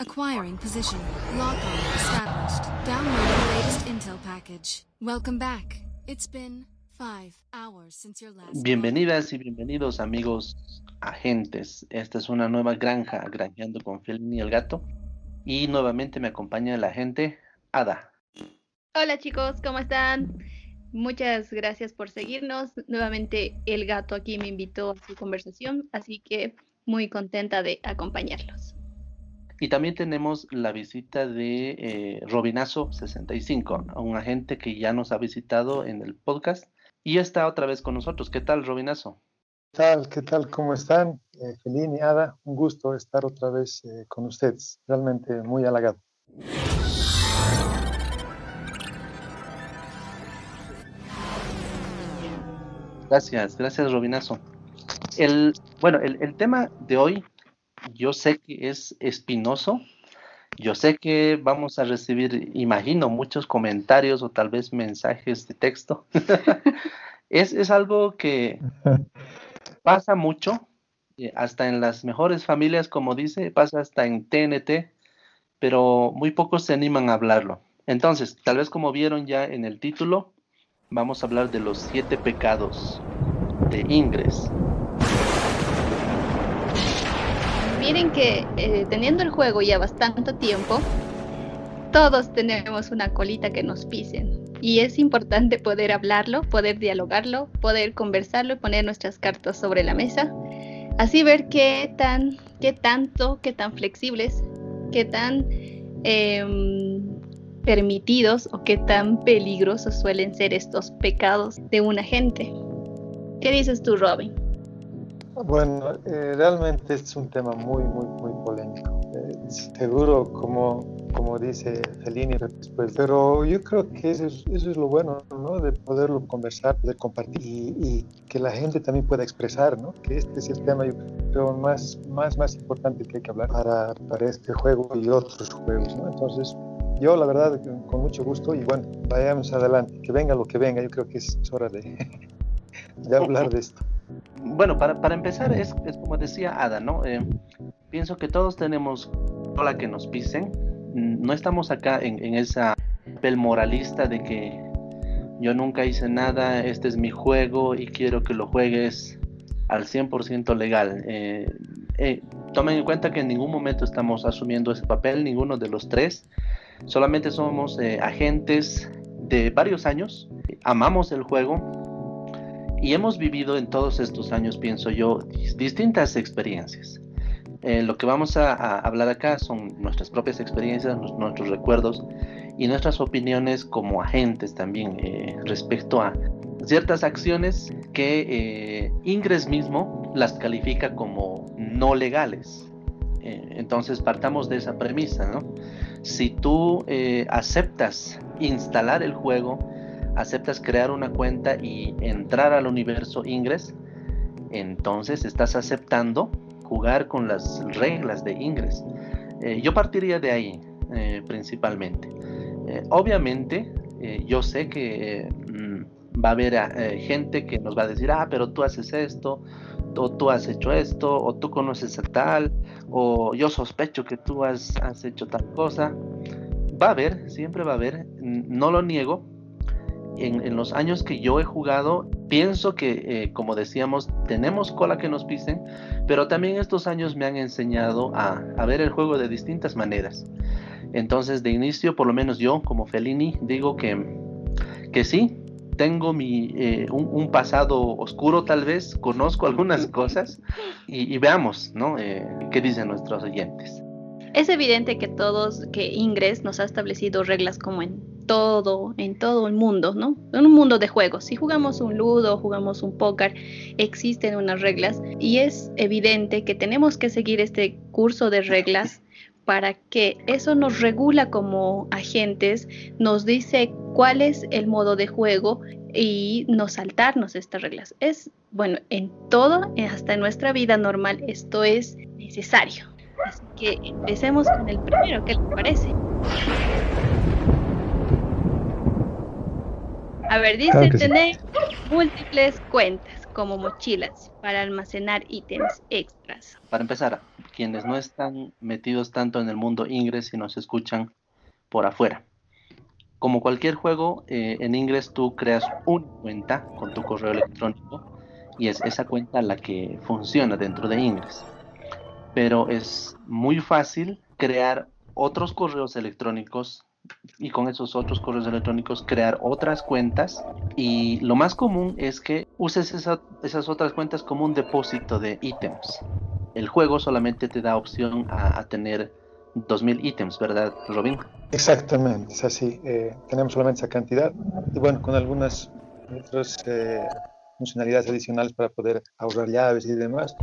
Acquiring position. Lock on established. Download the latest intel package. Welcome back. It's been five hours since your last. Bienvenidas y bienvenidos amigos agentes. Esta es una nueva granja, granjeando con Felini y el gato. Y nuevamente me acompaña la agente Ada. Hola chicos, ¿cómo están? Muchas gracias por seguirnos. Nuevamente el gato aquí me invitó a su conversación, así que muy contenta de acompañarlos. Y también tenemos la visita de eh, Robinazo65, un agente que ya nos ha visitado en el podcast y está otra vez con nosotros. ¿Qué tal, Robinazo? ¿Qué tal? ¿Qué tal? ¿Cómo están? Eh, y Ada, un gusto estar otra vez eh, con ustedes. Realmente muy halagado. Gracias, gracias Robinazo. El, bueno, el, el tema de hoy yo sé que es espinoso, yo sé que vamos a recibir, imagino, muchos comentarios o tal vez mensajes de texto. es, algo que pasa mucho, eh, hasta en las mejores familias, como dice, pasa hasta en TNT, pero muy pocos se animan a hablarlo. Entonces, tal vez como vieron ya en el título, vamos a hablar de los siete pecados de Ingres. Miren que eh, teniendo el juego ya bastante tiempo, todos tenemos una colita que nos pisen. Y es importante poder hablarlo, poder dialogarlo, poder conversarlo y poner nuestras cartas sobre la mesa. Así ver qué tan, qué tanto, qué tan flexibles, qué tan em, permitidos o qué tan peligrosos suelen ser estos pecados de una gente. ¿Qué dices tú, Robin? Bueno, eh, realmente es un tema muy, muy, muy polémico. Eh, seguro, como, como dice Fellini después, pero yo creo que eso es, eso es lo bueno, ¿no? De poderlo conversar, de compartir y, que la gente también pueda expresar, ¿no? Que este es el tema, yo creo, más, más, más importante que hay que hablar para, para este juego y otros juegos, ¿no? Entonces, yo la verdad, con mucho gusto y bueno, vayamos adelante, que venga lo que venga, yo creo que es hora de, de hablar de esto. Bueno, para, para empezar, es, como decía Ada, ¿no? Eh, pienso que todos tenemos cola que nos pisen. Mm, no estamos acá en, en esa papel moralista de que yo nunca hice nada, este es mi juego y quiero que lo juegues al 100% legal. Eh, eh, tomen en cuenta que en ningún momento estamos asumiendo ese papel, ninguno de los tres. Solamente somos agentes de varios años, amamos el juego, y hemos vivido en todos estos años, pienso yo, distintas experiencias. Eh, lo que vamos a, hablar acá son nuestras propias experiencias, nuestros recuerdos y nuestras opiniones como agentes también eh, respecto a ciertas acciones que eh, Ingres mismo las califica como no legales. entonces partamos de esa premisa, ¿no? Si tú aceptas instalar el juego, aceptas crear una cuenta y entrar al universo Ingress, entonces estás aceptando jugar con las reglas de Ingress. Eh, yo partiría de ahí eh, principalmente. Eh, obviamente, yo sé que mm, va a haber gente que nos va a decir, ah, pero tú haces esto, o tú has hecho esto, o tú conoces a tal, o yo sospecho que tú has, has hecho tal cosa. Va a haber, siempre va a haber, no lo niego, en, los años que yo he jugado, pienso que, eh, como decíamos, tenemos cola que nos pisen, pero también estos años me han enseñado a, ver el juego de distintas maneras. Entonces, de inicio, por lo menos yo, como Fellini, digo que, que sí, tengo mi, eh, un, pasado oscuro tal vez, conozco algunas cosas y, veamos, ¿no? Eh, ¿Qué dicen nuestros oyentes? Es evidente que todos, que Ingres nos ha establecido reglas como en todo, en todo el mundo, ¿no? En un mundo de juegos. Si jugamos un ludo, jugamos un póker, existen unas reglas y es evidente que tenemos que seguir este curso de reglas para que eso nos regula como agentes, nos dice cuál es el modo de juego y no saltarnos estas reglas. Es, bueno, en todo, hasta en nuestra vida normal, esto es necesario. Así que empecemos con el primero, ¿qué les parece? A ver, dice tener múltiples cuentas como mochilas para almacenar ítems extras. Para empezar, quienes no están metidos tanto en el mundo Ingress y nos escuchan por afuera. Como cualquier juego, eh, en Ingress tú creas una cuenta con tu correo electrónico y es esa cuenta la que funciona dentro de Ingress. Pero es muy fácil crear otros correos electrónicos y con esos otros correos electrónicos crear otras cuentas y lo más común es que uses esas otras cuentas como un depósito de ítems. El juego solamente te da opción a, tener 2000 ítems, ¿verdad, Robin? Exactamente, es así. Eh, tenemos solamente esa cantidad y bueno, con algunas otras eh, funcionalidades adicionales para poder ahorrar llaves y demás,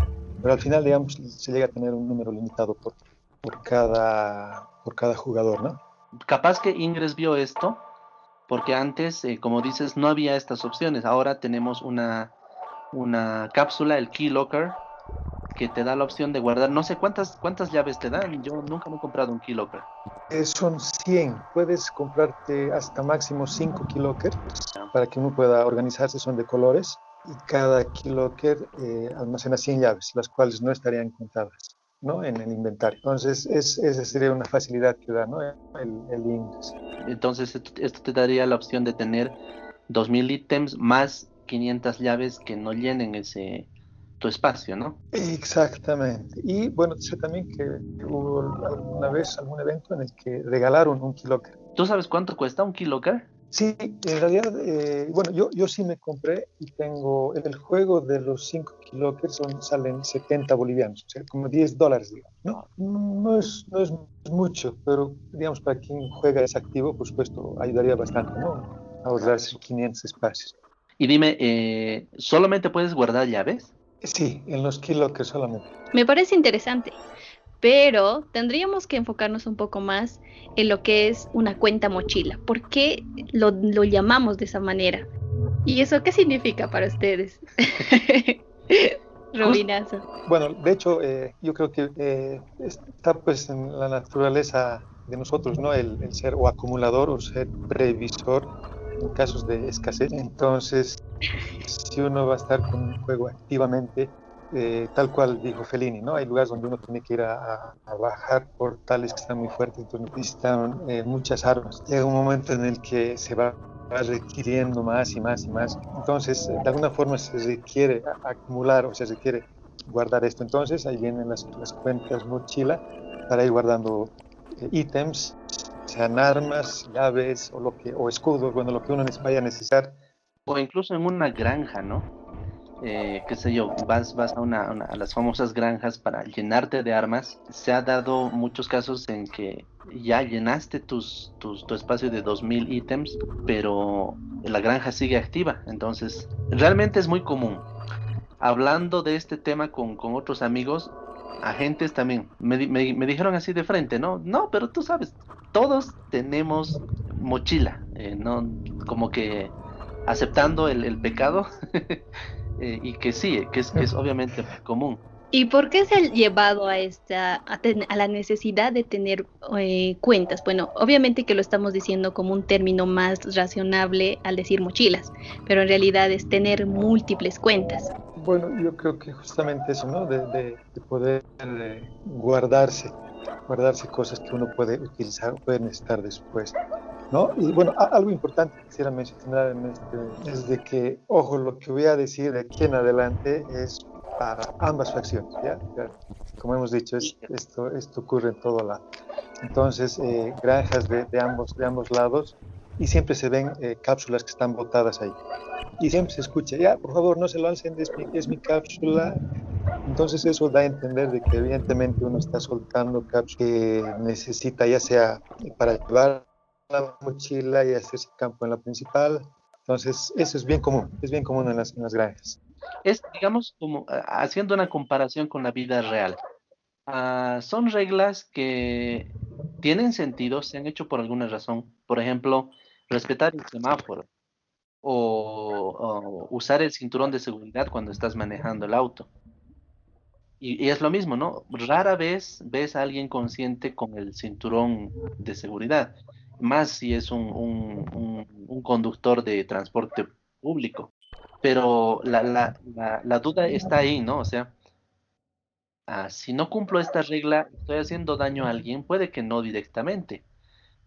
pero al final, digamos, se llega a tener un número limitado por, por, cada, por cada jugador, ¿no? Capaz que Ingress vio esto, porque antes, eh, como dices, no había estas opciones. Ahora tenemos una, una cápsula, el Key Locker, que te da la opción de guardar. No sé cuántas cuántas llaves te dan. Yo nunca me he comprado un Key Locker. Eh, son 100. Puedes comprarte hasta máximo 5 Key Lockers para que uno pueda organizarse. Son de colores y cada Key Locker eh, almacena 100 llaves, las cuales no estarían contadas. ¿No? en el inventario. Entonces, es, esa sería una facilidad que da ¿no? el, el Entonces, esto, te daría la opción de tener 2000 ítems más 500 llaves que no llenen ese tu espacio, ¿no? Exactamente. Y bueno, sé también que hubo alguna vez algún evento en el que regalaron un Kiloker. ¿Tú sabes cuánto cuesta un Kiloker? Sí, en realidad, eh, bueno, yo, yo sí me compré y tengo el juego de los 5 kilockers son, salen 70 bolivianos, o sea, como 10 dólares, digamos. ¿no? No, es, no es mucho, pero digamos, para quien juega es activo, por supuesto, ayudaría bastante, ¿no? A ahorrarse 500 espacios. Y dime, eh, ¿solamente puedes guardar llaves? Sí, en los kilockers solamente. Me parece interesante pero tendríamos que enfocarnos un poco más en lo que es una cuenta mochila. ¿Por qué lo, llamamos de esa manera? ¿Y eso qué significa para ustedes? Robinazo. Bueno, de hecho, eh, yo creo que eh, está pues en la naturaleza de nosotros, ¿no? El, el, ser o acumulador o ser previsor en casos de escasez. Entonces, si uno va a estar con un juego activamente, eh, tal cual dijo Fellini, ¿no? Hay lugares donde uno tiene que ir a, bajar portales que están muy fuertes, entonces necesitan eh, muchas armas. Llega un momento en el que se va, requiriendo más y más y más. Entonces, de alguna forma se requiere acumular o se requiere guardar esto. Entonces, ahí vienen las, las cuentas mochila para ir guardando eh, ítems, sean armas, llaves o, lo que, o escudos, bueno, lo que uno vaya a necesitar. O incluso en una granja, ¿no? Eh, qué sé yo, vas, vas a, una, a las famosas granjas para llenarte de armas, se ha dado muchos casos en que ya llenaste tus, tus, tu espacio de 2000 ítems, pero la granja sigue activa, entonces realmente es muy común. Hablando de este tema con, con otros amigos, agentes también, me, me, me, dijeron así de frente, ¿no? No, pero tú sabes, todos tenemos mochila, eh, ¿no? Como que aceptando el, el pecado, Eh, y que sí, que es, que es obviamente común. ¿Y por qué se ha llevado a esta a, la necesidad de tener eh, cuentas? Bueno, obviamente que lo estamos diciendo como un término más racionable al decir mochilas, pero en realidad es tener múltiples cuentas. Bueno, yo creo que justamente eso, ¿no? De, de, poder eh, guardarse, guardarse cosas que uno puede utilizar o puede necesitar después. ¿No? Y bueno, algo importante que quisiera mencionar en este, es de que, ojo, lo que voy a decir de aquí en adelante es para ambas facciones, ¿ya? Como hemos dicho, esto, esto ocurre en todo lado. Entonces, eh, granjas de, de, ambos, de ambos lados y siempre se ven eh, cápsulas que están botadas ahí. Y siempre se escucha, ya, por favor, no se lancen, es mi, es mi cápsula. Entonces eso da a entender de que evidentemente uno está soltando cápsulas que necesita ya sea para llevar la mochila y hacerse campo en la principal. Entonces, eso es bien común, es bien común en las, en las granjas. Es, digamos, como haciendo una comparación con la vida real. Uh, son reglas que tienen sentido, se han hecho por alguna razón. Por ejemplo, respetar el semáforo o, usar el cinturón de seguridad cuando estás manejando el auto. Y, es lo mismo, ¿no? Rara vez ves a alguien consciente con el cinturón de seguridad más si es un, un, conductor de transporte público. Pero la, la, la, duda está ahí, ¿no? O sea, ah, si no cumplo esta regla, estoy haciendo daño a alguien, puede que no directamente,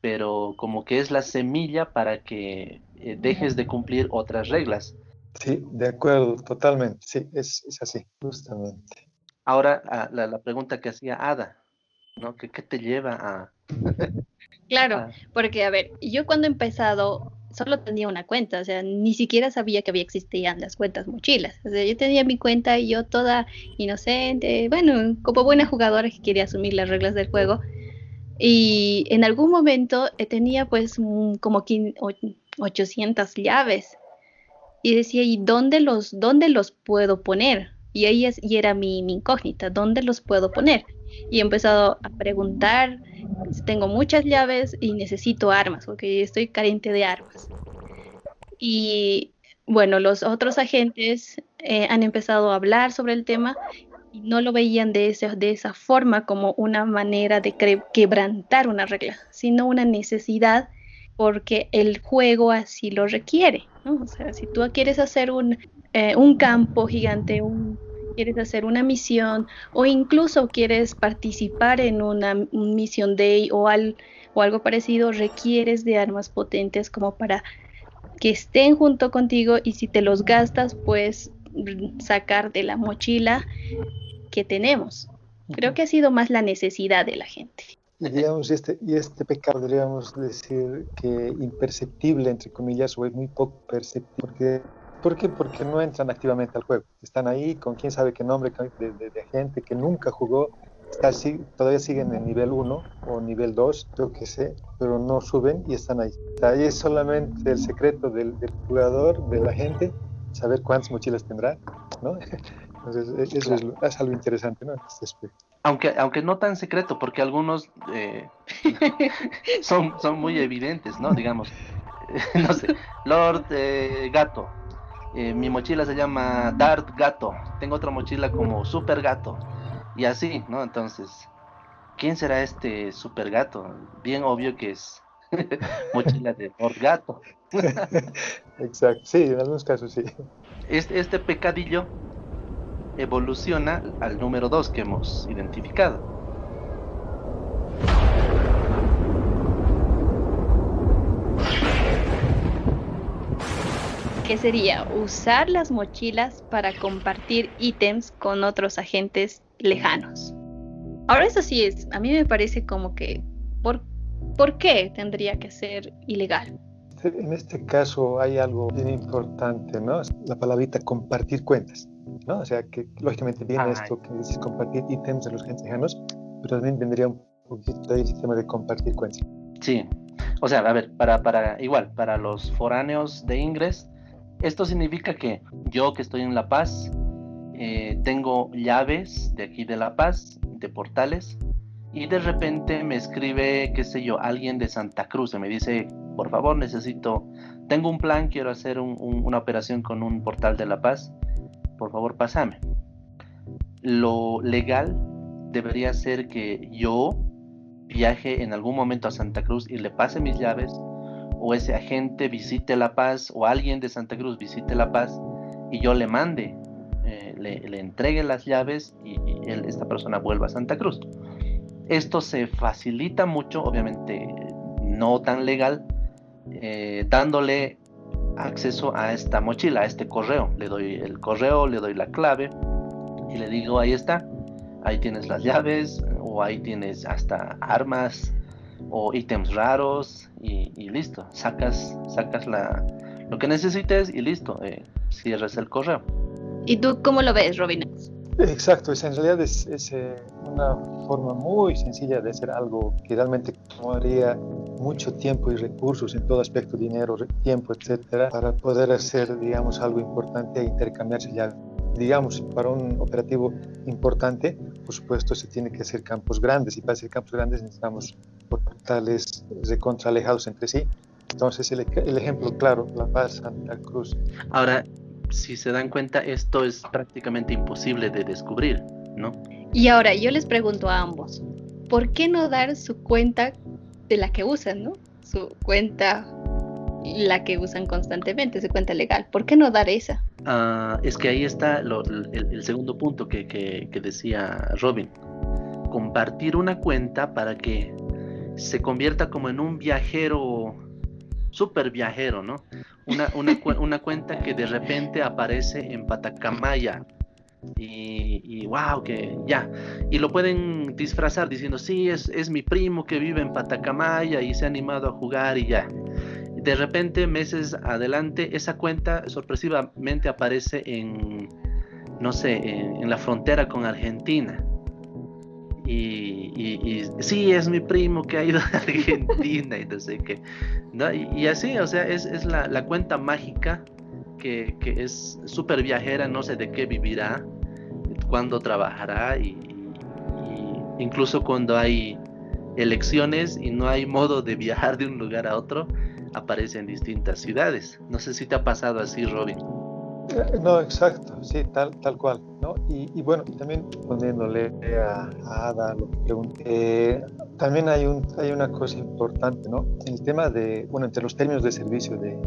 pero como que es la semilla para que eh, dejes de cumplir otras reglas. Sí, de acuerdo, totalmente. Sí, es, es así, justamente. Ahora, ah, la, la, pregunta que hacía Ada, ¿no? ¿Qué, qué te lleva a... claro, ah. porque, a ver, yo cuando he empezado solo tenía una cuenta, o sea, ni siquiera sabía que había existían las cuentas mochilas. O sea, yo tenía mi cuenta y yo toda inocente, bueno, como buena jugadora que quería asumir las reglas del juego. Y en algún momento eh, tenía pues como 800 llaves. Y decía, ¿y dónde los, dónde los puedo poner? Y ahí es, y era mi, mi incógnita, ¿dónde los puedo poner? Y he empezado a preguntar, tengo muchas llaves y necesito armas, porque estoy carente de armas. Y bueno, los otros agentes eh, han empezado a hablar sobre el tema y no lo veían de, ese, de esa forma como una manera de quebrantar una regla, sino una necesidad porque el juego así lo requiere. ¿no? O sea, si tú quieres hacer un, eh, un campo gigante, un quieres hacer una misión o incluso quieres participar en una misión day o, o algo parecido, requieres de armas potentes como para que estén junto contigo y si te los gastas, pues sacar de la mochila que tenemos. Creo que ha sido más la necesidad de la gente. Digamos, este, y este pecado, deberíamos decir que imperceptible, entre comillas, o es muy poco perceptible, porque ¿Por qué? Porque no entran activamente al juego. Están ahí con quién sabe qué nombre de, gente que nunca jugó. Está, todavía siguen en nivel 1 o nivel 2, creo que sé, pero no suben y están ahí. Ahí es solamente el secreto del, jugador, de la gente, saber cuántas mochilas tendrá, ¿no? Entonces, e, eso es, algo interesante, ¿no? Este aunque, aunque no tan secreto, porque algunos eh, son, son muy evidentes, ¿no? Digamos, no sé, Lord eh, Gato, eh, mi mochila se llama Dart Gato, tengo otra mochila como Super Gato, y así, ¿no? Entonces, ¿quién será este Super Gato? Bien obvio que es mochila de Lord Gato. Exacto, sí, en algunos casos sí. Este, este pecadillo evoluciona al número 2 que hemos identificado. Que sería usar las mochilas para compartir ítems con otros agentes lejanos. Ahora eso sí es, a mí me parece como que, ¿por, ¿por qué tendría que ser ilegal? En este caso hay algo bien importante, ¿no? La palabrita compartir cuentas, ¿no? O sea, que lógicamente viene esto que dices compartir ítems de los agentes lejanos, pero también vendría un poquito ahí el sistema de compartir cuentas. Sí, o sea, a ver, para, para igual, para los foráneos de Ingres, esto significa que yo que estoy en La Paz, eh, tengo llaves de aquí de La Paz, de portales, y de repente me escribe, qué sé yo, alguien de Santa Cruz y me dice, por favor, necesito, tengo un plan, quiero hacer una operación con un portal de La Paz, por favor, pásame. Lo legal debería ser que yo viaje en algún momento a Santa Cruz y le pase mis llaves o ese agente visite La Paz o alguien de Santa Cruz visite La Paz y yo le mande, eh, le, entregue las llaves y, esta persona vuelva a Santa Cruz. Esto se facilita mucho, obviamente no tan legal, eh, dándole acceso a esta mochila, a este correo. Le doy el correo, le doy la clave y le digo, ahí está, ahí tienes las llaves o ahí tienes hasta armas o ítems raros y, listo, sacas, sacas la, lo que necesites y listo, eh, cierras el correo. ¿Y tú cómo lo ves, Robin? Exacto, en realidad es, eh, una forma muy sencilla de hacer algo que realmente tomaría mucho tiempo y recursos en todo aspecto, dinero, tiempo, etcétera, para poder hacer, digamos, algo importante e intercambiarse ya. Digamos, para un operativo importante, por supuesto, se tiene que hacer campos grandes y para hacer campos grandes necesitamos portales recontra alejados entre sí. Entonces, el, el ejemplo claro, La Paz, Santa Cruz. Ahora, si se dan cuenta, esto es prácticamente imposible de descubrir, ¿no? Y ahora yo les pregunto a ambos, ¿por qué no dar su cuenta de la que usan, ¿no? Su cuenta, la que usan constantemente, su cuenta legal. ¿Por qué no dar esa? Ah, es que ahí está el, segundo punto que, que, decía Robin. Compartir una cuenta para que se convierta como en un viajero, súper viajero, ¿no? Una, una, una, cuenta que de repente aparece en Patacamaya. Y, y, wow, que ya. Y lo pueden disfrazar diciendo, sí, es, es mi primo que vive en Patacamaya y se ha animado a jugar y ya de repente, meses adelante, esa cuenta sorpresivamente aparece en, no sé, en, la frontera con Argentina. Y, sí, es mi primo que ha ido a Argentina y no sé qué. Y, así, o sea, es, la, cuenta mágica que, es súper viajera, no sé de qué vivirá, cuándo trabajará y, incluso cuando hay elecciones y no hay modo de viajar de un lugar a otro, aparece en distintas ciudades. No sé si te ha pasado así, Robin. Eh, no, exacto, sí, tal, tal cual, ¿no? Y, bueno, también poniéndole a, Ada lo que pregunté, eh, también hay, un, hay una cosa importante, ¿no? El tema de, bueno, entre los términos de servicio de,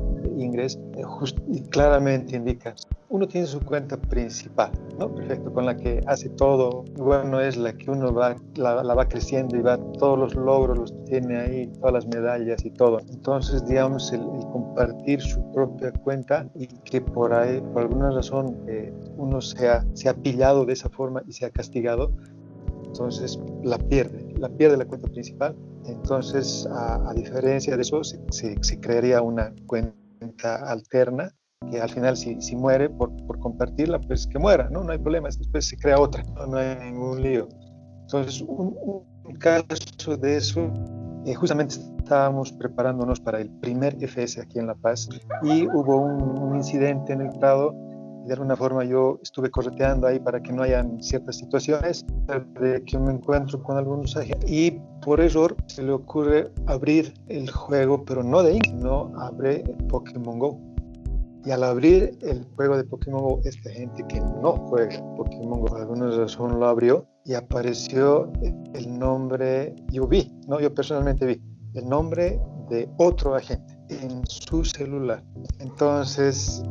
ingreso, eh, claramente indica, uno tiene su cuenta principal, ¿no? Perfecto, con la que hace todo, bueno, es la que uno va, la, va creciendo y va, todos los logros los tiene ahí, todas las medallas y todo. Entonces, digamos, el, compartir su propia cuenta y que por ahí, por alguna razón, eh, uno se ha, se ha pillado de esa forma y se ha castigado, entonces la pierde, la pierde la cuenta principal. Entonces, a, diferencia de eso, se, se crearía una cuenta alterna que al final si, si muere por, por, compartirla, pues que muera, ¿no? No hay problema, después se crea otra, no, hay ningún lío. Entonces, un, caso de eso, eh, justamente estábamos preparándonos para el primer FS aquí en La Paz y hubo un, incidente en el Prado de alguna forma yo estuve correteando ahí para que no hayan ciertas situaciones de que me encuentro con algunos agentes y por error se le ocurre abrir el juego, pero no de Ink, sino abre Pokémon Go. Y al abrir el juego de Pokémon Go, esta gente que no juega Pokémon Go, por alguna razón lo abrió y apareció el nombre, yo vi, ¿no? yo personalmente vi, el nombre de otro agente en su celular. Entonces,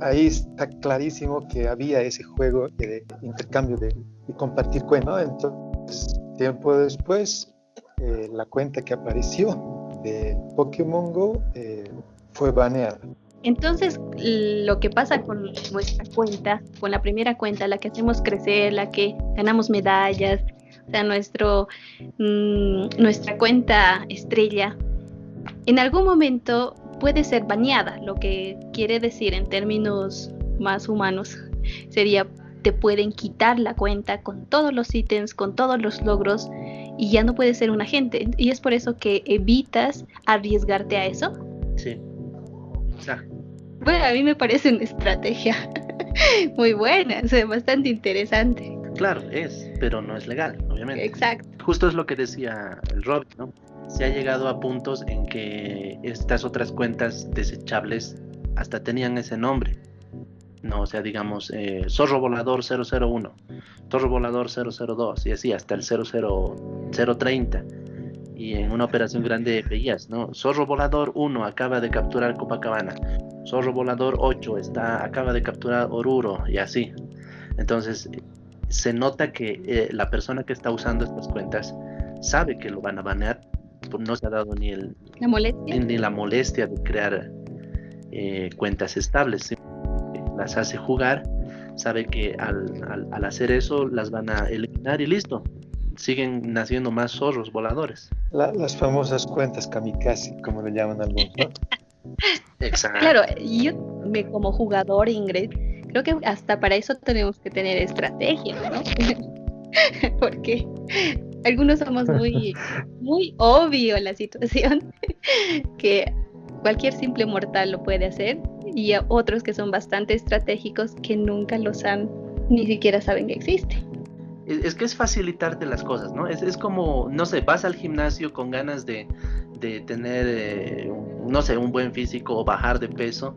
ahí está clarísimo que había ese juego de intercambio de, compartir cuentas. Entonces, tiempo después, eh, la cuenta que apareció de Pokémon Go eh, fue baneada. Entonces, lo que pasa con nuestra cuenta, con la primera cuenta, la que hacemos crecer, la que ganamos medallas, o sea, nuestro, mm, nuestra cuenta estrella, en algún momento puede ser baneada, lo que quiere decir en términos más humanos sería te pueden quitar la cuenta con todos los ítems, con todos los logros y ya no puedes ser un agente. Y es por eso que evitas arriesgarte a eso. Sí. Bueno, a mí me parece una estrategia muy buena, o bastante interesante. Claro, es, pero no es legal, obviamente. Exacto. Justo es lo que decía el Robin, ¿no? Se ha llegado a puntos en que estas otras cuentas desechables hasta tenían ese nombre. No, o sea, digamos, eh, Zorro Volador 001, Zorro Volador 002 y así hasta el 00030 y en una operación grande veías, ¿no? Zorro Volador 1 acaba de capturar Copacabana, Zorro Volador 8 está, acaba de capturar Oruro y así. Entonces, se nota que eh, la persona que está usando estas cuentas sabe que lo van a banear, pues no se ha dado ni, el, ¿La molestia? Ni, la molestia de crear eh, cuentas estables, las hace jugar, sabe que al, al hacer eso las van a eliminar y listo, siguen naciendo más zorros voladores. las famosas cuentas kamikaze, como le llaman algunos, ¿no? Exacto. Claro, yo me, como jugador, Ingrid, creo que hasta para eso tenemos que tener estrategia, ¿no? Porque algunos somos muy, muy obvio la situación, que cualquier simple mortal lo puede hacer, y otros que son bastante estratégicos que nunca los han, ni siquiera saben que existe es que es facilitarte las cosas, ¿no? Es, es como, no sé, vas al gimnasio con ganas de, de tener, eh, no sé, un buen físico o bajar de peso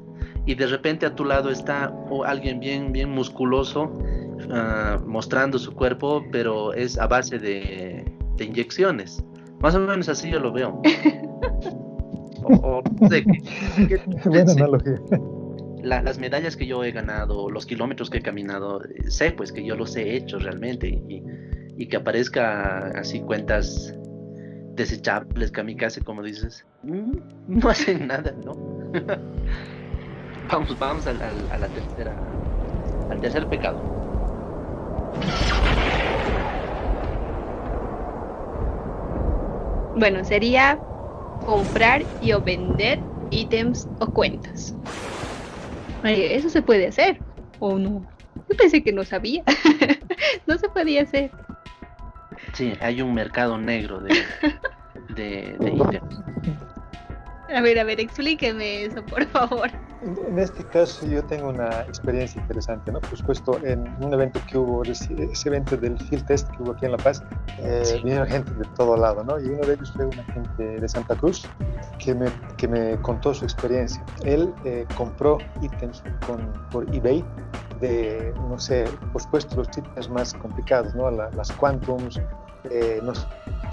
y de repente a tu lado está alguien bien, bien musculoso uh, mostrando su cuerpo, pero es a base de, de, inyecciones. Más o menos así yo lo veo. o, o, no sé, ¿qué, Buena analogía las medallas que yo he ganado, los kilómetros que he caminado, eh, sé pues que yo los he hecho realmente y, y que aparezca así cuentas desechables, kamikaze, como dices, mm, no hacen nada, ¿no? Vamos, vamos a, a, la tercera, al tercer pecado. Bueno, sería comprar y o vender ítems o cuentas. Eso se puede hacer, ¿o no? Yo pensé que no sabía. no se podía hacer. Sí, hay un mercado negro de, de, ítems. A ver, a ver, explíqueme eso, por favor. En, este caso yo tengo una experiencia interesante, ¿no? Pues puesto en un evento que hubo, ese evento del Field Test que hubo aquí en La Paz, eh, vinieron gente de todo lado, ¿no? Y uno de ellos fue una gente de Santa Cruz que me, que me contó su experiencia. Él eh, compró ítems con, por eBay de, no sé, por supuesto los ítems más complicados, ¿no? las Quantums, eh, no sé,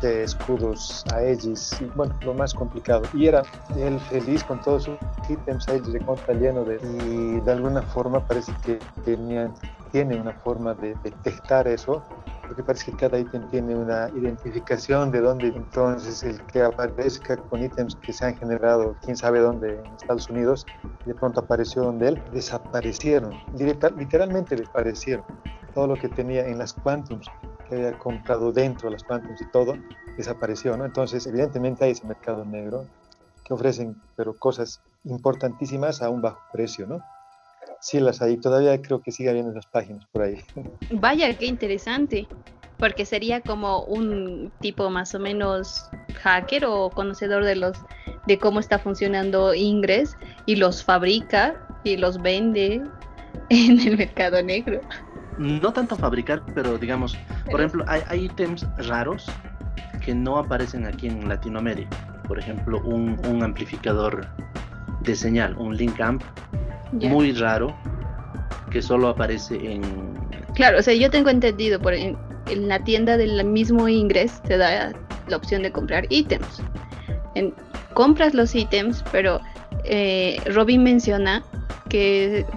escudos Aegis, y bueno, lo más complicado. Y era él feliz con todos sus ítems ahí de contra lleno de... Y de alguna forma parece que tenía, tiene una forma de detectar eso porque parece que cada ítem tiene una identificación de dónde entonces el que aparezca con ítems que se han generado quién sabe dónde en Estados Unidos de pronto apareció donde él desaparecieron literalmente desaparecieron todo lo que tenía en las quantums que había comprado dentro de las Quantums y todo, desapareció, ¿no? Entonces, evidentemente hay ese mercado negro que ofrecen, pero cosas importantísimas a un bajo precio, ¿no? Sí las hay, todavía creo que sigue habiendo esas páginas por ahí. Vaya, qué interesante, porque sería como un tipo más o menos hacker o conocedor de los de cómo está funcionando Ingress y los fabrica y los vende en el mercado negro no tanto fabricar, pero digamos, por ejemplo, hay, ítems raros que no aparecen aquí en Latinoamérica. Por ejemplo, un, amplificador de señal, un link amp, muy raro, que solo aparece en... Claro, o sea, yo tengo entendido, por en, la tienda del mismo Ingress te da la opción de comprar ítems. compras los ítems, pero eh, Robin menciona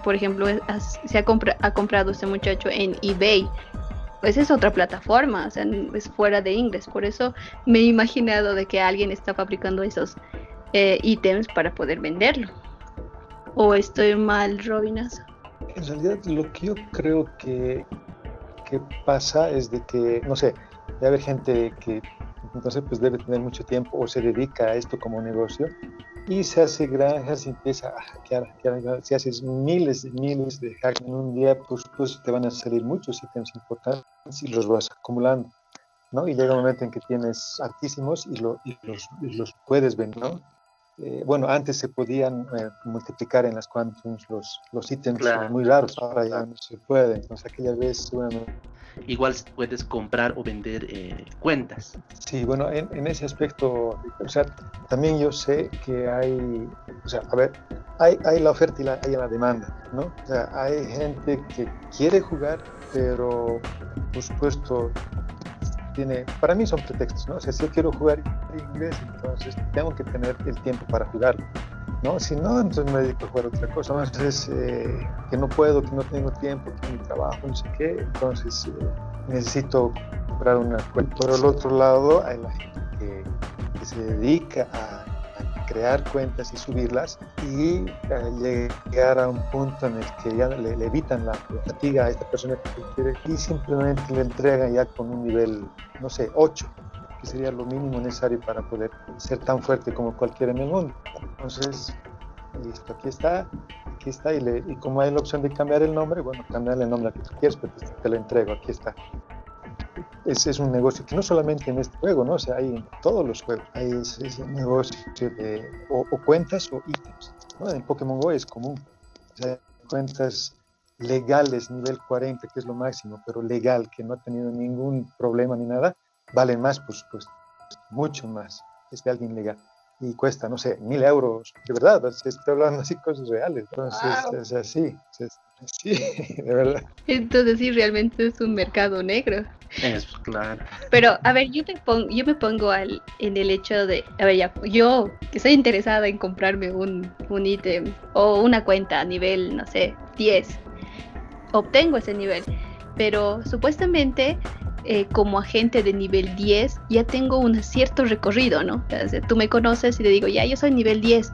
por ejemplo, se ha, ha comprado este muchacho en eBay. Pues es otra plataforma, o sea, es fuera de inglés. Por eso me he imaginado de que alguien está fabricando esos eh, ítems para poder venderlo. ¿O estoy mal, Robinas? En realidad, lo que yo creo que, que pasa es de que, no sé, debe haber gente que entonces pues debe tener mucho tiempo o se dedica a esto como negocio y se hace granjas y empieza a hackear, hackear, si haces miles y miles de hacks en un día, pues, pues te van a salir muchos ítems importantes y los vas acumulando, ¿no? Y llega un momento en que tienes altísimos y, lo, y los, los, puedes vender, ¿no? Eh, bueno, antes se podían eh, multiplicar en las quantums los, los ítems muy raros, ahora ya no se puede, entonces aquella vez, bueno, igual puedes comprar o vender eh, cuentas. Sí, bueno, en, ese aspecto, o sea, también yo sé que hay, o sea, a ver, hay, la oferta y la, hay la demanda, ¿no? O sea, hay gente que quiere jugar, pero por supuesto tiene, para mí son pretextos, ¿no? O sea, si yo quiero jugar inglés, entonces tengo que tener el tiempo para jugarlo. ¿No? Si no, entonces me dedico a jugar otra cosa. Entonces, eh, que no puedo, que no tengo tiempo, que mi trabajo, no sé qué, entonces eh, necesito comprar una cuenta. Por el otro lado, hay la gente que, se dedica a, crear cuentas y subirlas y llegar a un punto en el que ya le, evitan la, fatiga a esta persona que quiere y simplemente le entregan ya con un nivel, no sé, 8 que sería lo mínimo necesario para poder ser tan fuerte como cualquiera en el mundo. Entonces, listo, aquí está, aquí está, y, le, y como hay la opción de cambiar el nombre, bueno, cambiarle el nombre a que tú quieras, pero te lo entrego, aquí está. Ese es un negocio que no solamente en este juego, ¿no? O sea, hay en todos los juegos, hay ese, negocio de o, cuentas o ítems, ¿no? En Pokémon Go es común, o sea, cuentas legales nivel 40, que es lo máximo, pero legal, que no ha tenido ningún problema ni nada, valen más, pues, pues mucho más, es de alguien legal. Y cuesta, no sé, mil euros, de verdad, estoy hablando así cosas reales. Entonces, es así. Sí, de verdad. Entonces sí, realmente es un mercado negro. Es claro. Pero, a ver, yo, te pongo, yo me pongo al, en el hecho de, a ver, ya, yo que estoy interesada en comprarme un, un ítem o una cuenta a nivel, no sé, 10, obtengo ese nivel, pero supuestamente eh, como agente de nivel 10 ya tengo un cierto recorrido, ¿no? Tú me conoces y te digo, ya, yo soy nivel 10,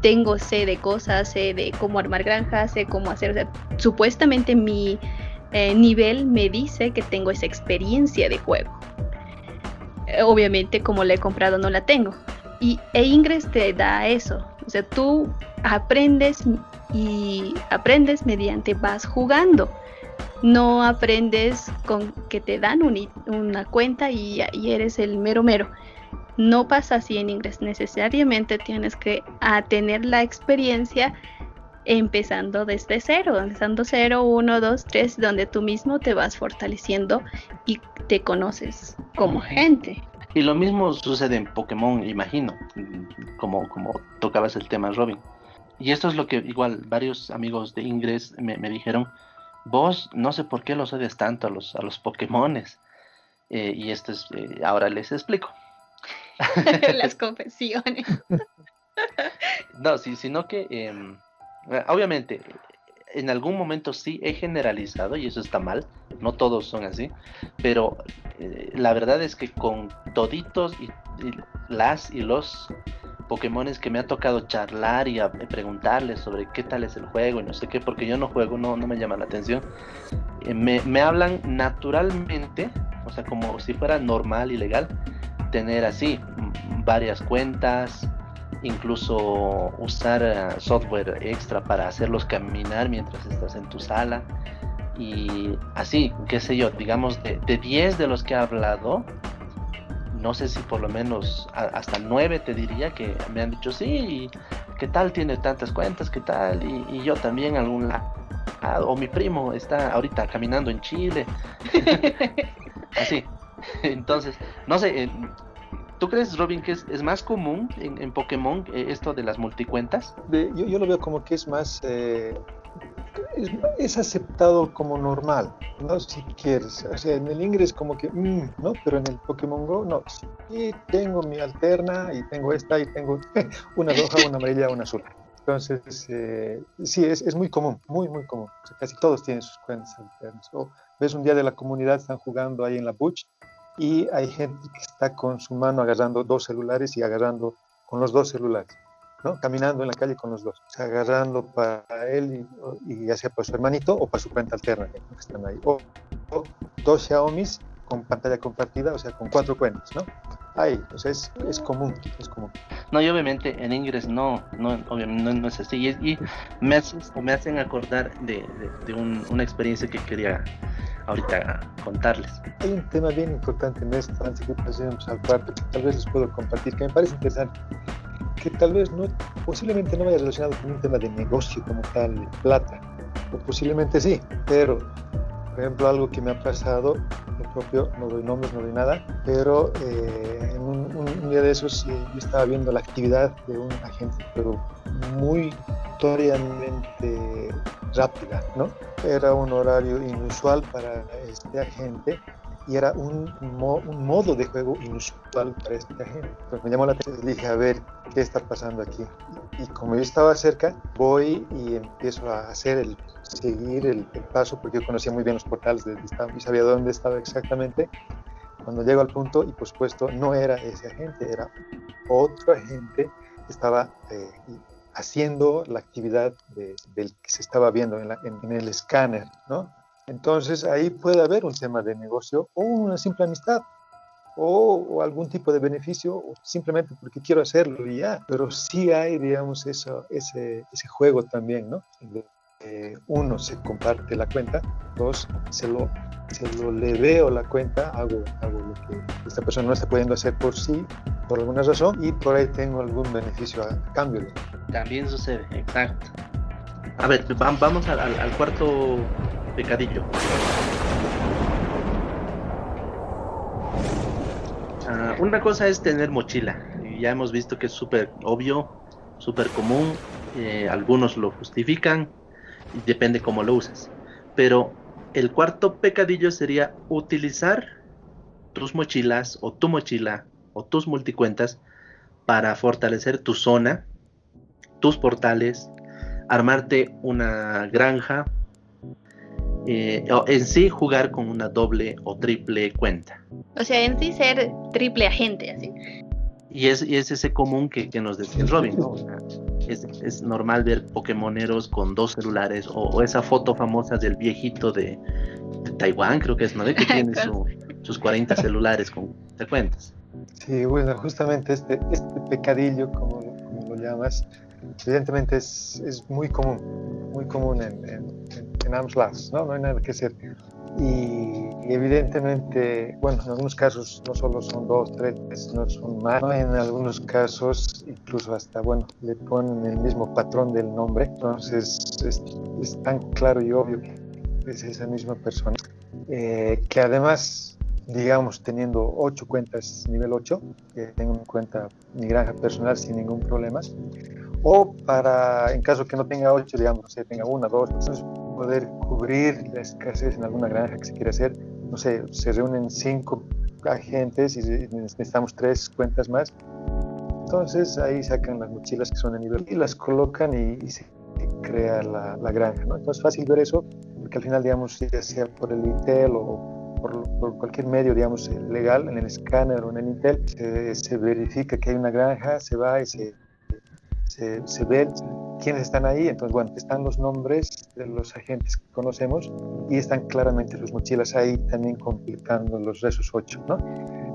tengo, sé de cosas, sé de cómo armar granjas, sé cómo hacer, o supuestamente mi eh, nivel me dice que tengo esa experiencia de juego. Eh, obviamente como la he comprado no la tengo. Y e te da eso. O sea, tú aprendes y aprendes mediante vas jugando. No aprendes con que te dan una cuenta y, y eres el mero mero no pasa así en inglés. Necesariamente tienes que tener la experiencia empezando desde cero, empezando cero, uno, dos, tres, donde tú mismo te vas fortaleciendo y te conoces como gente. Y lo mismo sucede en Pokémon, imagino, como, como tocabas el tema, Robin. Y esto es lo que igual varios amigos de Ingress me, dijeron, vos no sé por qué los odias tanto a los, a los Pokémones. Eh, y esto es, eh, ahora les explico. Las confesiones. no, sí, sino que em, eh, obviamente en algún momento sí he generalizado y eso está mal, no todos son así, pero eh, la verdad es que con toditos y, las y los Pokémones que me ha tocado charlar y preguntarles sobre qué tal es el juego y no sé qué, porque yo no juego, no, no me llama la atención, eh, me, me hablan naturalmente, o sea, como si fuera normal y legal, tener así varias cuentas, incluso usar eh, software extra para hacerlos caminar mientras estás en tu sala. Y así, qué sé yo, digamos de, 10 de los que he hablado, no sé si por lo menos hasta 9 te diría que me han dicho, sí, ¿qué tal tiene tantas cuentas? ¿Qué tal? Y, yo también algún lado. o mi primo está ahorita caminando en Chile. así. Entonces, no sé, ¿tú crees, Robin, que es, más común en, Pokémon eh, esto de las multicuentas? yo, lo veo como que es más... Eh, es, aceptado como normal, ¿no? Si quieres. O sea, en el inglés como que, mm, ¿no? Pero en el Pokémon Go, no. Sí, tengo mi alterna y tengo esta y tengo una roja, una amarilla, una azul. Entonces, eh, sí, es, es, muy común, muy, muy común. casi todos tienen sus cuentas alternas. O ves un día de la comunidad, están jugando ahí en la Butch y hay gente que está con su mano agarrando dos celulares y agarrando con los dos celulares, ¿no? Caminando en la calle con los dos, o sea, agarrando para él y, ya sea para su hermanito o para su cuenta alterna que están ahí. O, dos Xiaomi's con pantalla compartida, o sea, con cuatro cuentas, ¿no? Ahí, o sea, es, es común, es común. No, y obviamente en inglés no, no, obviamente no, es así. Y, me, hacen, me hacen acordar de, de, una experiencia que quería ahorita contarles. Hay un tema bien importante en esto, antes que pasemos al cuarto, que tal vez les puedo compartir, que me parece interesante, que tal vez no, posiblemente no vaya relacionado con un tema de negocio como tal, de plata, o posiblemente sí, pero, por ejemplo, algo que me ha pasado, el propio, no doy nombres, no doy nada, pero eh, en un, un, día de esos eh, yo estaba viendo la actividad de un agente, pero muy notoriamente rápida, ¿no? Era un horario inusual para este agente y era un, un modo de juego inusual para este agente. Pues me llamó la atención y dije, a ver, ¿qué está pasando aquí? Y, como yo estaba cerca, voy y empiezo a hacer el, seguir el, paso, porque yo conocía muy bien los portales de y sabía dónde estaba exactamente. Cuando llego al punto, y por supuesto no era ese agente, era otro agente que estaba eh, haciendo la actividad del que se estaba viendo en, el escáner, ¿no? Entonces ahí puede haber un tema de negocio o una simple amistad o, algún tipo de beneficio simplemente porque quiero hacerlo y ya, pero sí hay, digamos, eso, ese, ese juego también, ¿no? uno, se comparte la cuenta, dos, se lo, se lo le veo la cuenta, hago, hago lo que esta persona no está pudiendo hacer por sí, por alguna razón, y por ahí tengo algún beneficio a cambio. También sucede, exacto. A ver, vamos al, al cuarto pecadillo. Ah, una cosa es tener mochila. Ya hemos visto que es súper obvio, súper común. Eh, algunos lo justifican, depende cómo lo usas. Pero el cuarto pecadillo sería utilizar tus mochilas o tu mochila o tus multicuentas para fortalecer tu zona, tus portales, armarte una granja, eh, en sí jugar con una doble o triple cuenta. O sea, en sí ser triple agente, así. Y es, y es ese común que, que nos decía Robin, ¿no? O sea, es, es, normal ver Pokémoneros con dos celulares o, o, esa foto famosa del viejito de, de Taiwán, creo que es, ¿no? Que tiene su, sus 40 celulares con te cuentas. Sí, bueno, justamente este, este pecadillo, como, como lo llamas, evidentemente es, es, muy común, muy común en, en, en, ¿no? No hay nada que hacer. Y, y, evidentemente, bueno, en algunos casos no solo son dos, tres, no son más, ¿no? en algunos casos incluso hasta, bueno, le ponen el mismo patrón del nombre, entonces es, es tan claro y obvio que es esa misma persona, eh, que además digamos, teniendo ocho cuentas nivel 8, que tengo mi cuenta, mi granja personal sin ningún problema, o para, en caso que no tenga 8, digamos, sé, tenga una, dos, poder cubrir la escasez en alguna granja que se quiera hacer, no sé, se reúnen cinco agentes y necesitamos tres cuentas más, entonces ahí sacan las mochilas que son de nivel y las colocan y, y se crea la, la, granja, ¿no? Entonces fácil ver eso, porque al final, digamos, ya sea por el Intel o por, por, cualquier medio, digamos, legal, en el escáner o en el Intel, se, se verifica que hay una granja, se va y se, se, se, ve quiénes están ahí. Entonces, bueno, están los nombres de los agentes que conocemos y están claramente sus mochilas ahí también completando los resos 8, ¿no?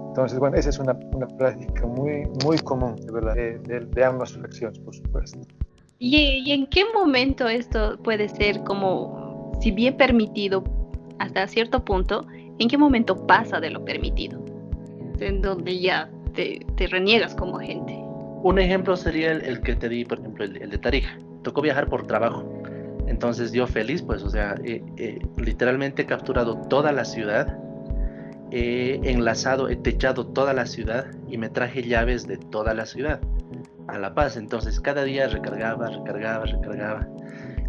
Entonces, bueno, esa es una, una práctica muy, muy común, de verdad, de, de, de ambas fracciones, por supuesto. ¿Y, ¿Y en qué momento esto puede ser como, si bien permitido hasta cierto punto, ¿En qué momento pasa de lo permitido? En donde ya te, te reniegas como agente. Un ejemplo sería el, que te di, por ejemplo, el, de Tarija. Tocó viajar por trabajo. Entonces yo feliz, pues, o sea, eh, eh, literalmente he capturado toda la ciudad, he enlazado, he techado toda la ciudad y me traje llaves de toda la ciudad a La Paz. Entonces cada día recargaba, recargaba, recargaba.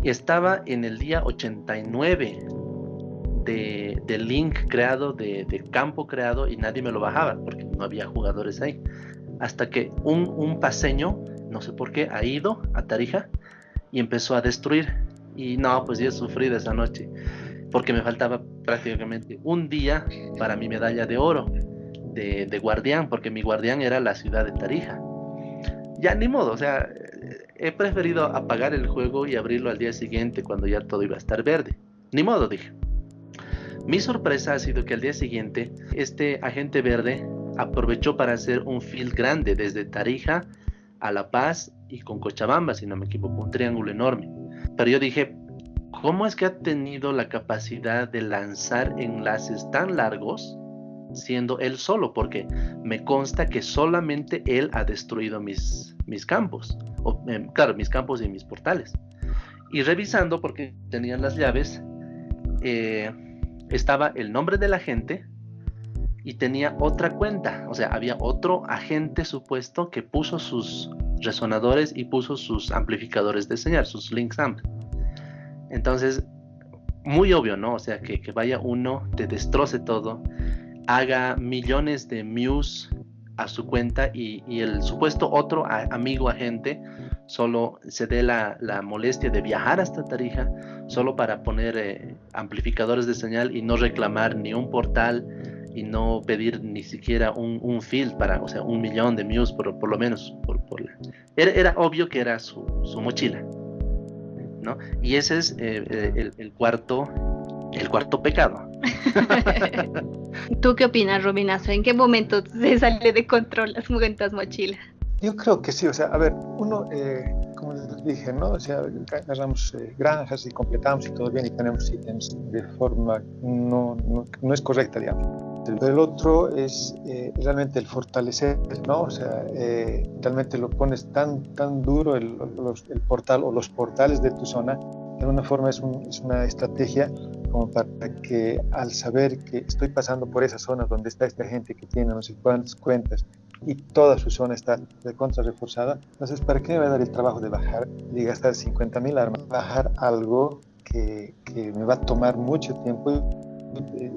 Y estaba en el día 89 de, de link creado, de, campo creado y nadie me lo bajaba porque no había jugadores ahí. Hasta que un, un paseño, no sé por qué, ha ido a Tarija y empezó a destruir. Y no, pues yo sufrí de esa noche porque me faltaba prácticamente un día para mi medalla de oro de, de guardián, porque mi guardián era la ciudad de Tarija. Ya ni modo, o sea, he preferido apagar el juego y abrirlo al día siguiente cuando ya todo iba a estar verde. Ni modo, dije. Mi sorpresa ha sido que al día siguiente este agente verde aprovechó para hacer un field grande desde Tarija a La Paz y con Cochabamba, si no me equivoco, un triángulo enorme. Pero yo dije, ¿cómo es que ha tenido la capacidad de lanzar enlaces tan largos siendo él solo? Porque me consta que solamente él ha destruido mis, mis campos, o, eh, claro, mis campos y mis portales. Y revisando, porque tenían las llaves, eh, estaba el nombre del agente y tenía otra cuenta, o sea, había otro agente supuesto que puso sus resonadores y puso sus amplificadores de señal, sus links amp. Entonces, muy obvio, ¿no? O sea, que, que vaya uno, te destroce todo, haga millones de muse a su cuenta y, y el supuesto otro amigo agente solo se dé la, la, molestia de viajar hasta Tarija solo para poner eh, amplificadores de señal y no reclamar ni un portal y no pedir ni siquiera un, un field para, o sea, un millón de muse por, por lo menos. Por, por la... era, era, obvio que era su, su mochila. ¿no? Y ese es eh, eh el, el, cuarto el cuarto pecado. ¿Tú qué opinas, Robinazo? ¿En qué momento se sale de control las cuentas mochilas? Yo creo que sí, o sea, a ver, uno, eh, como les dije, ¿no? O sea, agarramos eh, granjas y completamos y todo bien y tenemos ítems de forma no, no, no es correcta, digamos. El otro es eh, realmente el fortalecer, ¿no? O sea, eh, realmente lo pones tan, tan duro el, los, el, portal o los portales de tu zona, de alguna forma es, un, es una estrategia como para que al saber que estoy pasando por esa zona donde está esta gente que tiene no sé cuántas cuentas y toda su zona está de contra reforzada, entonces ¿para qué me va a dar el trabajo de bajar y gastar 50 mil armas? Bajar algo que, me va a tomar mucho tiempo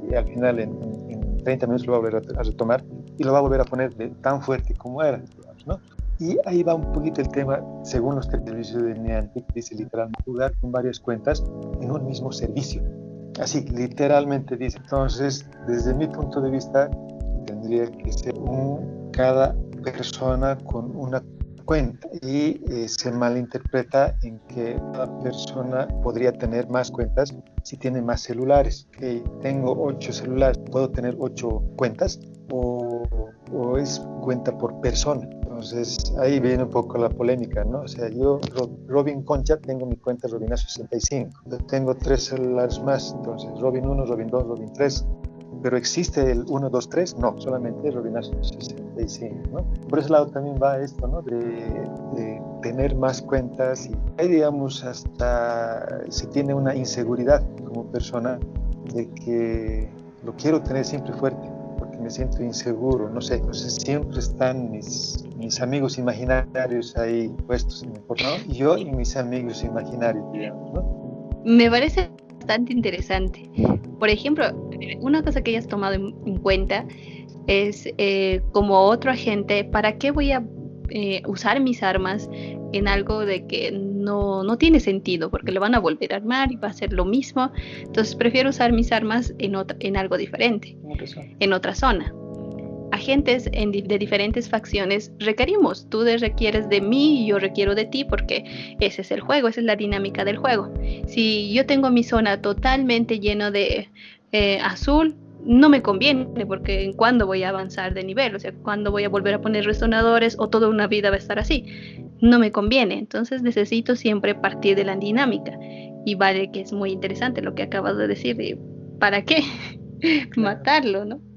y, al final en, 30 minutos lo va a volver a, retomar y lo va a volver a poner de, tan fuerte como era, ¿no? Y ahí va un poquito el tema, según los servicios de Niantic, dice literalmente jugar con varias cuentas en un mismo servicio. Así, literalmente dice. Entonces, desde mi punto de vista, tendría que ser un, cada persona con una cuenta y eh, se malinterpreta en que cada persona podría tener más cuentas si tiene más celulares. Que tengo ocho celulares, puedo tener ocho cuentas o, o, es cuenta por persona. Entonces ahí viene un poco la polémica, ¿no? O sea, yo, Robin Concha, tengo mi cuenta Robina 65. tengo tres celulares más, entonces Robin 1, Robin 2, Robin 3 pero existe el 1, 2, 3, no, solamente Robinazo 65, ¿no? Por ese lado también va esto, ¿no? De, tener más cuentas y ahí, digamos, hasta se tiene una inseguridad como persona de que lo quiero tener siempre fuerte porque me siento inseguro, no sé, entonces siempre están mis, mis amigos imaginarios ahí puestos en mi ¿no? Yo y mis amigos imaginarios, digamos, ¿no? Me parece bastante interesante. Por ejemplo, una cosa que hayas tomado en, cuenta es eh, como otro agente, ¿para qué voy a eh, usar mis armas en algo de que no, no, tiene sentido? Porque lo van a volver a armar y va a ser lo mismo. Entonces prefiero usar mis armas en, otra, en algo diferente, en otra zona agentes de diferentes facciones requerimos. Tú requieres de mí y yo requiero de ti porque ese es el juego, esa es la dinámica del juego. Si yo tengo mi zona totalmente lleno de eh, azul, no me conviene porque en cuándo voy a avanzar de nivel, o sea, cuándo voy a volver a poner resonadores o toda una vida va a estar así. No me conviene, entonces necesito siempre partir de la dinámica. Y vale que es muy interesante lo que acabas de decir, ¿para qué? Matarlo, ¿no?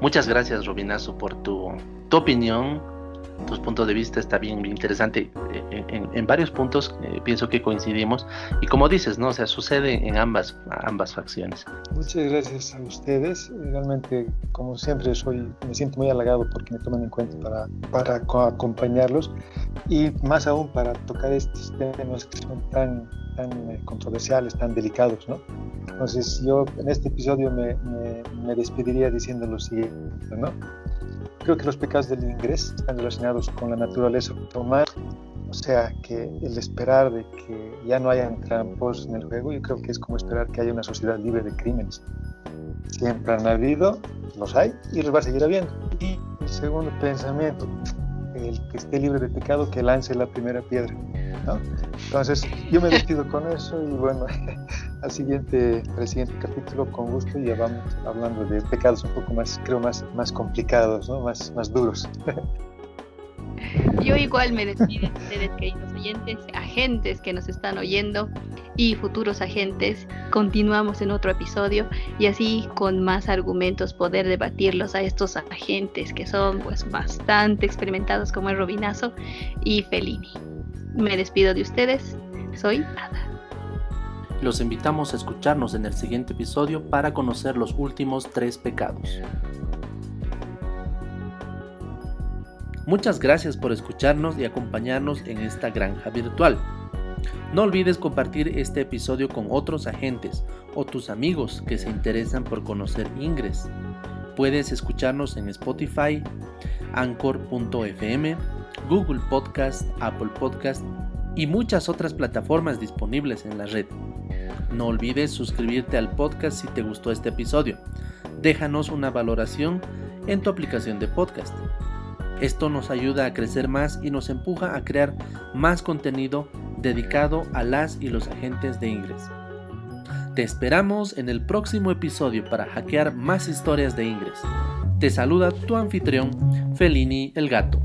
Muchas gracias, Robinazo, por tu, tu opinión. Tus puntos de vista está bien, interesante. Eh, en, varios puntos eh, pienso que coincidimos. Y como dices, ¿no? O sea, sucede en ambas, ambas facciones. Muchas gracias a ustedes. Realmente, como siempre, soy, me siento muy halagado porque me toman en cuenta para, para acompañarlos y más aún para tocar estos temas que son tan tan eh, controversiales, tan delicados, ¿no? Entonces yo en este episodio me, me, despediría diciendo lo siguiente, ¿no? Creo que los pecados del ingreso están relacionados con la naturaleza humana, o sea, que el esperar de que ya no hayan trampos en el juego, yo creo que es como esperar que haya una sociedad libre de crímenes. Siempre han habido, los hay y los va a seguir habiendo. Y el segundo pensamiento, el que esté libre de pecado, que lance la primera piedra. Entonces, yo me despido con eso y bueno, al siguiente, al siguiente capítulo, con gusto, ya vamos hablando de pecados un poco más, creo, más, más complicados, ¿no? más, más duros. Yo igual me despido de ustedes, queridos oyentes, agentes que nos están oyendo y futuros agentes. Continuamos en otro episodio y así con más argumentos poder debatirlos a estos agentes que son pues bastante experimentados como el Robinazo y Fellini. Me despido de ustedes. Soy Ada. Los invitamos a escucharnos en el siguiente episodio para conocer los últimos tres pecados. Muchas gracias por escucharnos y acompañarnos en esta granja virtual. No olvides compartir este episodio con otros agentes o tus amigos que se interesan por conocer Ingres. Puedes escucharnos en Spotify, Anchor.fm, Google Podcast, Apple Podcast y muchas otras plataformas disponibles en la red. No olvides suscribirte al podcast si te gustó este episodio. Déjanos una valoración en tu aplicación de podcast. Esto nos ayuda a crecer más y nos empuja a crear más contenido dedicado a las y los agentes de Ingres. Te esperamos en el próximo episodio para hackear más historias de Ingres. Te saluda tu anfitrión, Felini el Gato.